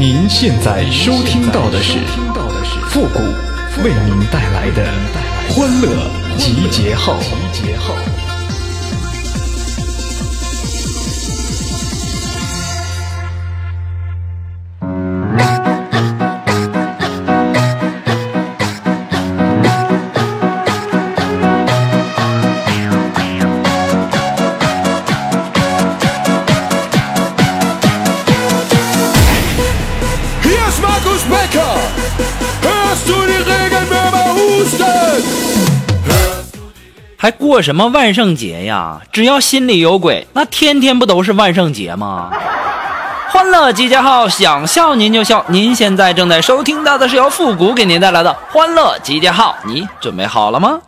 您现在收听到的是复古为您带来的欢乐集结号。还过什么万圣节呀？只要心里有鬼，那天天不都是万圣节吗？欢乐集结号，想笑您就笑。您现在正在收听到的是由复古给您带来的欢乐集结号，你准备好了吗？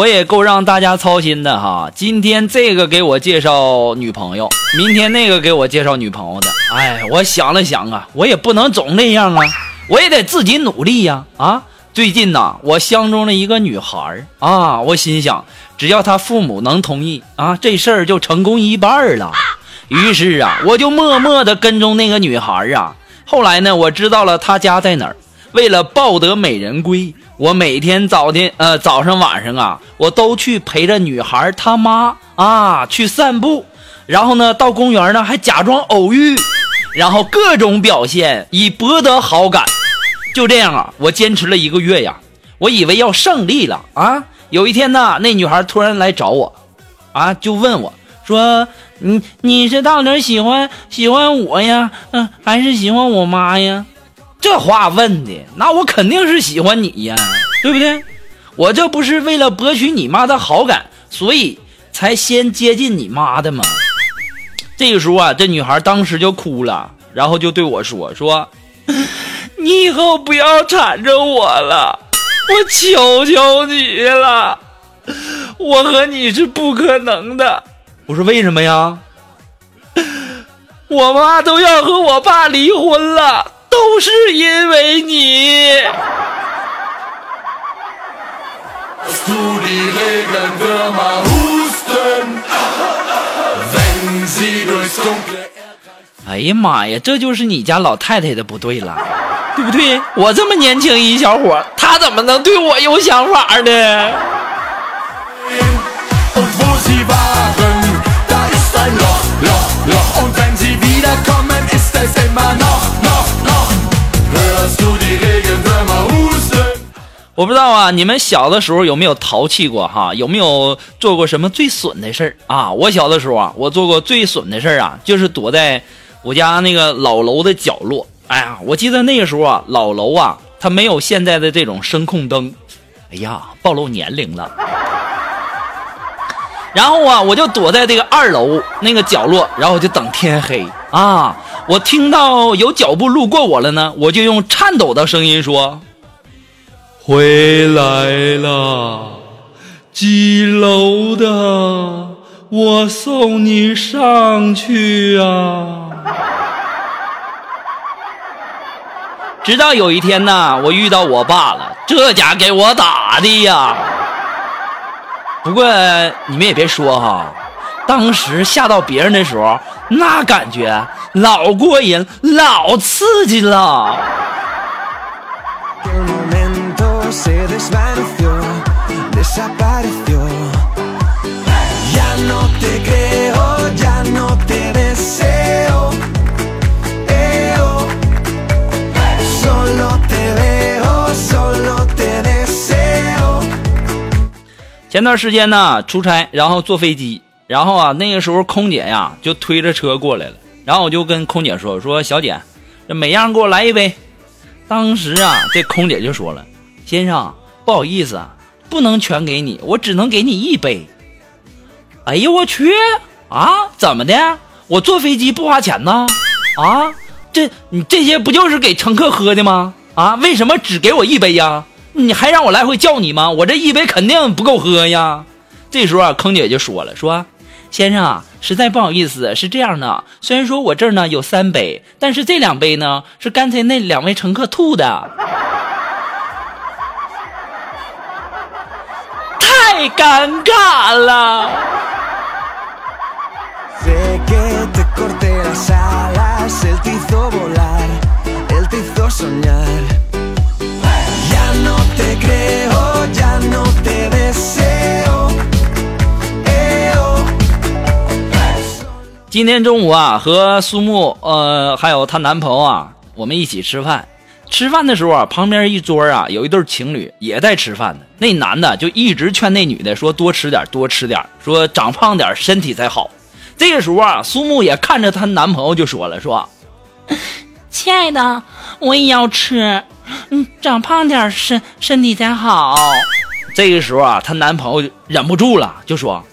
我也够让大家操心的哈！今天这个给我介绍女朋友，明天那个给我介绍女朋友的。哎，我想了想啊，我也不能总那样啊，我也得自己努力呀！啊，最近呐，我相中了一个女孩啊，我心想，只要她父母能同意啊，这事儿就成功一半了。于是啊，我就默默地跟踪那个女孩啊。后来呢，我知道了她家在哪儿。为了抱得美人归。我每天早天呃早上晚上啊，我都去陪着女孩他妈啊去散步，然后呢到公园呢还假装偶遇，然后各种表现以博得好感。就这样啊，我坚持了一个月呀，我以为要胜利了啊。有一天呢，那女孩突然来找我，啊就问我说：“你你是到底喜欢喜欢我呀，嗯还是喜欢我妈呀？”这话问的，那我肯定是喜欢你呀，对不对？我这不是为了博取你妈的好感，所以才先接近你妈的吗？这个时候啊，这女孩当时就哭了，然后就对我说：“说 你以后不要缠着我了，我求求你了，我和你是不可能的。”我说：“为什么呀？我妈都要和我爸离婚了。”都是因为你。哎呀妈呀，这就是你家老太太的不对了，对不对？我这么年轻一小伙，她怎么能对我有想法呢？我不知道啊，你们小的时候有没有淘气过哈？有没有做过什么最损的事儿啊？我小的时候啊，我做过最损的事儿啊，就是躲在我家那个老楼的角落。哎呀，我记得那个时候啊，老楼啊，它没有现在的这种声控灯。哎呀，暴露年龄了。然后啊，我就躲在这个二楼那个角落，然后我就等天黑啊。我听到有脚步路过我了呢，我就用颤抖的声音说。回来了，几楼的？我送你上去啊！直到有一天呢，我遇到我爸了，这家给我打的呀！不过你们也别说哈，当时吓到别人的时候，那感觉老过瘾，老刺激了。前段时间呢，出差，然后坐飞机，然后啊，那个时候空姐呀就推着车过来了，然后我就跟空姐说：“说小姐，这每样给我来一杯。”当时啊，这空姐就说了：“先生，不好意思，不能全给你，我只能给你一杯。”哎呀，我去啊！怎么的？我坐飞机不花钱呢？啊，这你这些不就是给乘客喝的吗？啊，为什么只给我一杯呀？你还让我来回叫你吗？我这一杯肯定不够喝呀。这时候啊，坑姐就说了：“说先生啊，实在不好意思，是这样的，虽然说我这儿呢有三杯，但是这两杯呢是刚才那两位乘客吐的。”太尴尬了。今天中午啊，和苏木呃还有她男朋友啊，我们一起吃饭。吃饭的时候啊，旁边一桌啊有一对情侣也在吃饭呢。那男的就一直劝那女的说多吃点，多吃点，说长胖点身体才好。这个时候啊，苏木也看着她男朋友就说了，说：“亲爱的，我也要吃，嗯，长胖点身身体才好。”这个时候啊，她男朋友忍不住了，就说：“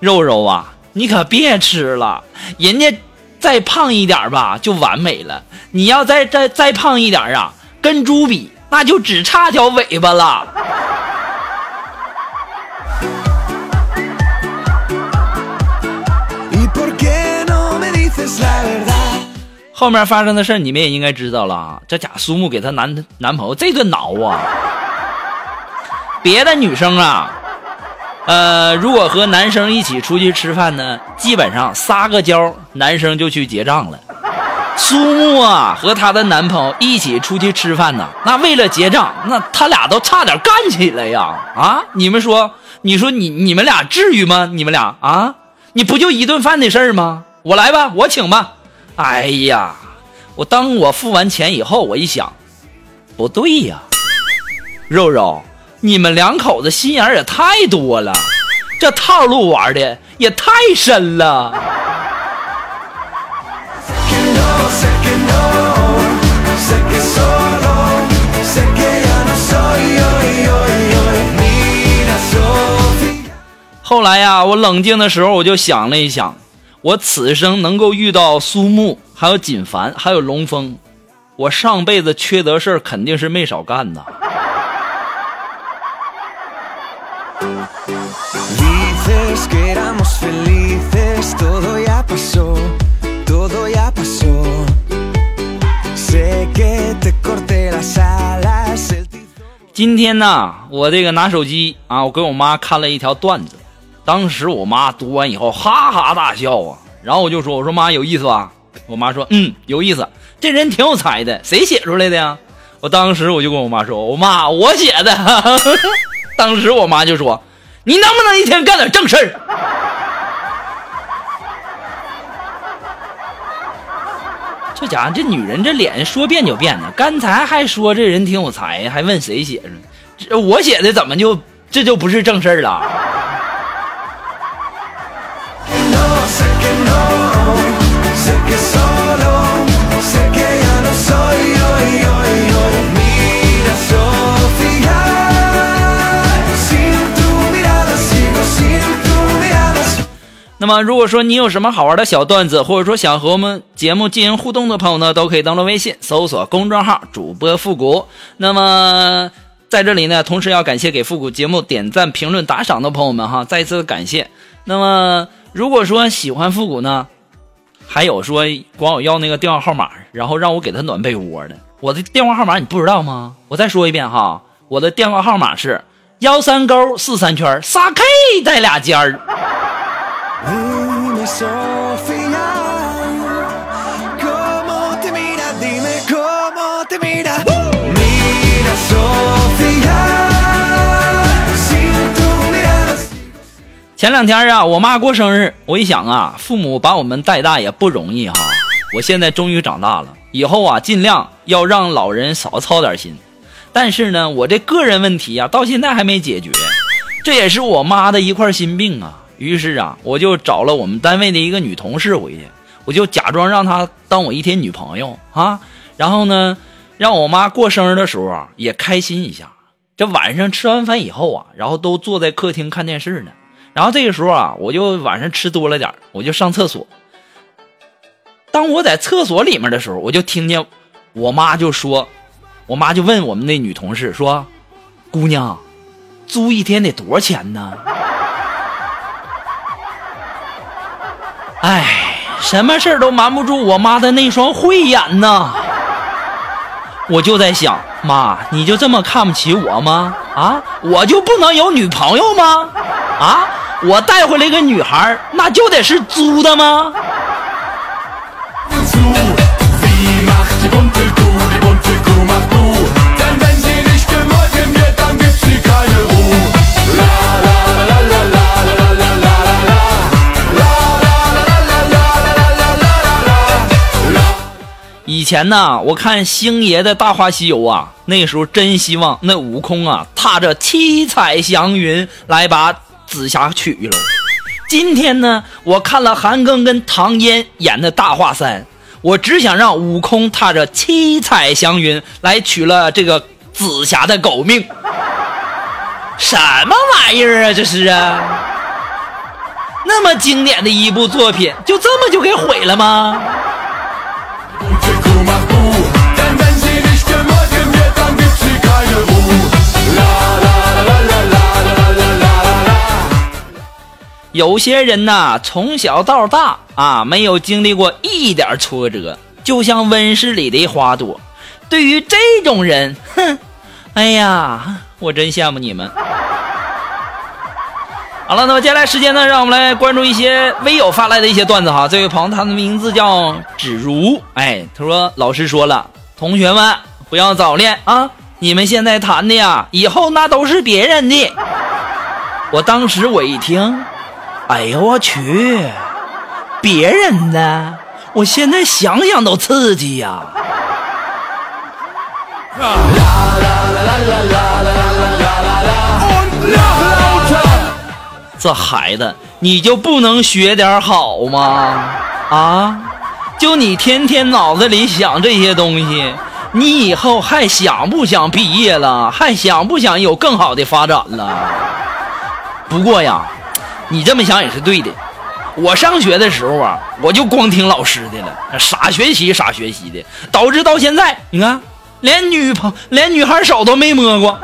肉肉啊。”你可别吃了，人家再胖一点吧就完美了。你要再再再胖一点啊，跟猪比那就只差条尾巴了。后面发生的事你们也应该知道了。这假苏木给她男男朋友这顿挠啊，别的女生啊。呃，如果和男生一起出去吃饭呢，基本上撒个娇，男生就去结账了。苏木啊和她的男朋友一起出去吃饭呢，那为了结账，那他俩都差点干起来呀！啊，你们说，你说你你们俩至于吗？你们俩啊，你不就一顿饭的事儿吗？我来吧，我请吧。哎呀，我当我付完钱以后，我一想，不对呀，肉肉。你们两口子心眼也太多了，这套路玩的也太深了。后来呀，我冷静的时候，我就想了一想，我此生能够遇到苏木，还有锦凡，还有龙峰，我上辈子缺德事儿肯定是没少干呐。今天呢，我这个拿手机啊，我给我妈看了一条段子，当时我妈读完以后哈哈大笑啊，然后我就说：“我说妈有意思吧？”我妈说：“嗯，有意思，这人挺有才的，谁写出来的呀？”我当时我就跟我妈说：“我妈，我写的。”当时我妈就说。你能不能一天干点正事儿？这家伙，这女人这脸说变就变呢。刚才还说这人挺有才，还问谁写的？这我写的怎么就这就不是正事儿了？那么，如果说你有什么好玩的小段子，或者说想和我们节目进行互动的朋友呢，都可以登录微信搜索公众号“主播复古”。那么，在这里呢，同时要感谢给复古节目点赞、评论、打赏的朋友们哈，再一次感谢。那么，如果说喜欢复古呢，还有说管我要那个电话号码，然后让我给他暖被窝的，我的电话号码你不知道吗？我再说一遍哈，我的电话号码是幺三勾四三圈仨 K 带俩尖儿。前两天啊，我妈过生日，我一想啊，父母把我们带大也不容易哈。我现在终于长大了，以后啊，尽量要让老人少操点心。但是呢，我这个人问题呀，到现在还没解决，这也是我妈的一块心病啊。于是啊，我就找了我们单位的一个女同事回去，我就假装让她当我一天女朋友啊，然后呢，让我妈过生日的时候啊也开心一下。这晚上吃完饭以后啊，然后都坐在客厅看电视呢。然后这个时候啊，我就晚上吃多了点我就上厕所。当我在厕所里面的时候，我就听见我妈就说，我妈就问我们那女同事说：“姑娘，租一天得多少钱呢？”哎，什么事儿都瞒不住我妈的那双慧眼呐！我就在想，妈，你就这么看不起我吗？啊，我就不能有女朋友吗？啊，我带回来一个女孩，那就得是租的吗？以前呢，我看星爷的《大话西游》啊，那时候真希望那悟空啊，踏着七彩祥云来把紫霞娶了。今天呢，我看了韩庚跟唐嫣演的《大话三》，我只想让悟空踏着七彩祥云来取了这个紫霞的狗命。什么玩意儿啊，这是啊！那么经典的一部作品，就这么就给毁了吗？有些人呐，从小到大啊，没有经历过一点挫折，就像温室里的花朵。对于这种人，哼，哎呀，我真羡慕你们。好了，那么接下来时间呢，让我们来关注一些微友发来的一些段子哈。这位朋友，他的名字叫芷如，哎，他说老师说了，同学们不要早恋啊，你们现在谈的呀，以后那都是别人的。我当时我一听。哎呦我去！别人的，我现在想想都刺激呀！这孩子，你就不能学点好吗？啊！就你天天脑子里想这些东西，你以后还想不想毕业了？还想不想有更好的发展了？不过呀。你这么想也是对的。我上学的时候啊，我就光听老师的了，傻学习傻学习的，导致到现在，你看连女朋连女孩手都没摸过，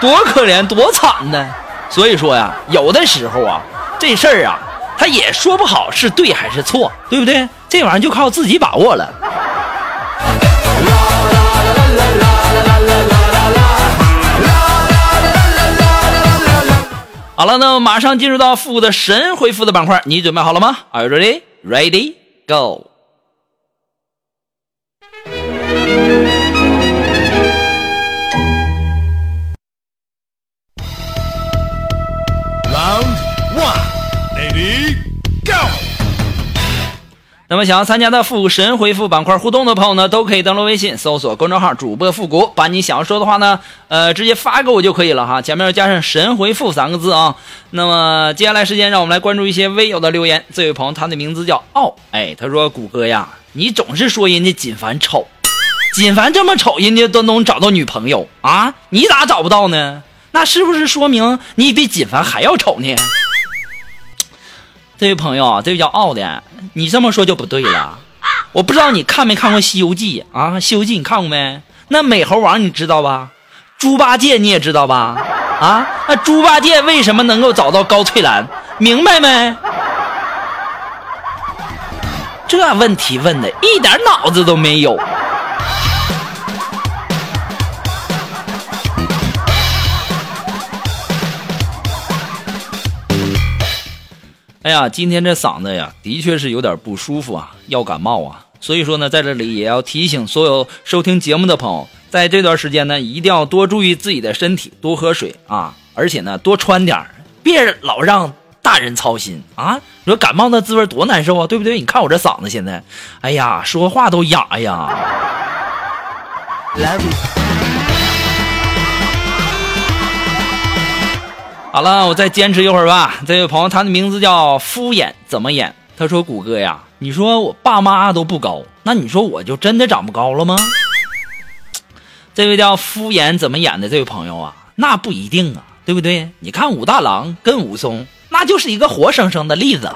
多可怜多惨呢。所以说呀，有的时候啊，这事儿啊，他也说不好是对还是错，对不对？这玩意儿就靠自己把握了。好了，那我马上进入到复古的神回复的板块，你准备好了吗？Are you ready? Ready? Go! 那么想要参加的复古神回复板块互动的朋友呢，都可以登录微信搜索公众号主播复古，把你想要说的话呢，呃，直接发给我就可以了哈，前面要加上神回复三个字啊。那么接下来时间，让我们来关注一些微友的留言。这位朋友他的名字叫傲，哎，他说谷歌呀，你总是说人家锦凡丑，锦凡这么丑，人家都能找到女朋友啊，你咋找不到呢？那是不是说明你比锦凡还要丑呢？这位朋友，这位叫傲的，你这么说就不对了。我不知道你看没看过《西游记》啊，《西游记》你看过没？那美猴王你知道吧？猪八戒你也知道吧？啊，那猪八戒为什么能够找到高翠兰？明白没？这问题问的一点脑子都没有。哎呀，今天这嗓子呀，的确是有点不舒服啊，要感冒啊。所以说呢，在这里也要提醒所有收听节目的朋友，在这段时间呢，一定要多注意自己的身体，多喝水啊，而且呢，多穿点别老让大人操心啊。你说感冒那滋味多难受啊，对不对？你看我这嗓子现在，哎呀，说话都哑呀。好了，我再坚持一会儿吧。这位朋友，他的名字叫敷衍，怎么演？他说：“谷歌呀，你说我爸妈都不高，那你说我就真的长不高了吗？” 这位叫敷衍怎么演的这位朋友啊，那不一定啊，对不对？你看武大郎跟武松，那就是一个活生生的例子。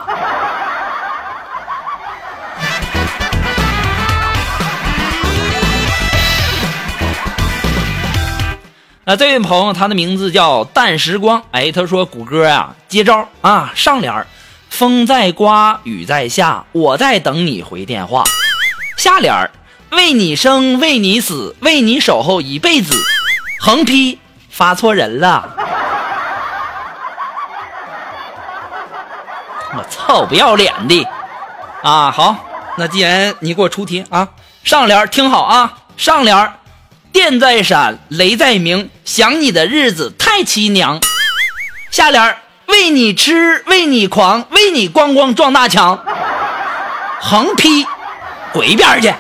那这位朋友，他的名字叫淡时光。哎，他说：“谷歌啊，接招啊！上联风在刮，雨在下，我在等你回电话。下联为你生，为你死，为你守候一辈子。横批：发错人了。我操，不要脸的！啊，好，那既然你给我出题啊，上联听好啊，上联电在闪，雷在鸣，想你的日子太凄凉。下联为你痴，为你狂，为你咣咣撞大墙。横批，滚一边去！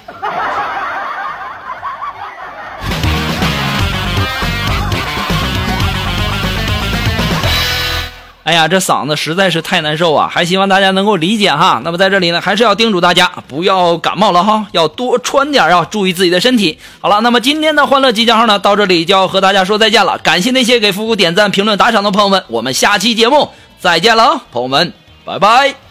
哎呀，这嗓子实在是太难受啊！还希望大家能够理解哈。那么在这里呢，还是要叮嘱大家不要感冒了哈，要多穿点啊，注意自己的身体。好了，那么今天的欢乐集结号呢，到这里就要和大家说再见了。感谢那些给复古点赞、评论、打赏的朋友们，我们下期节目再见了，朋友们，拜拜。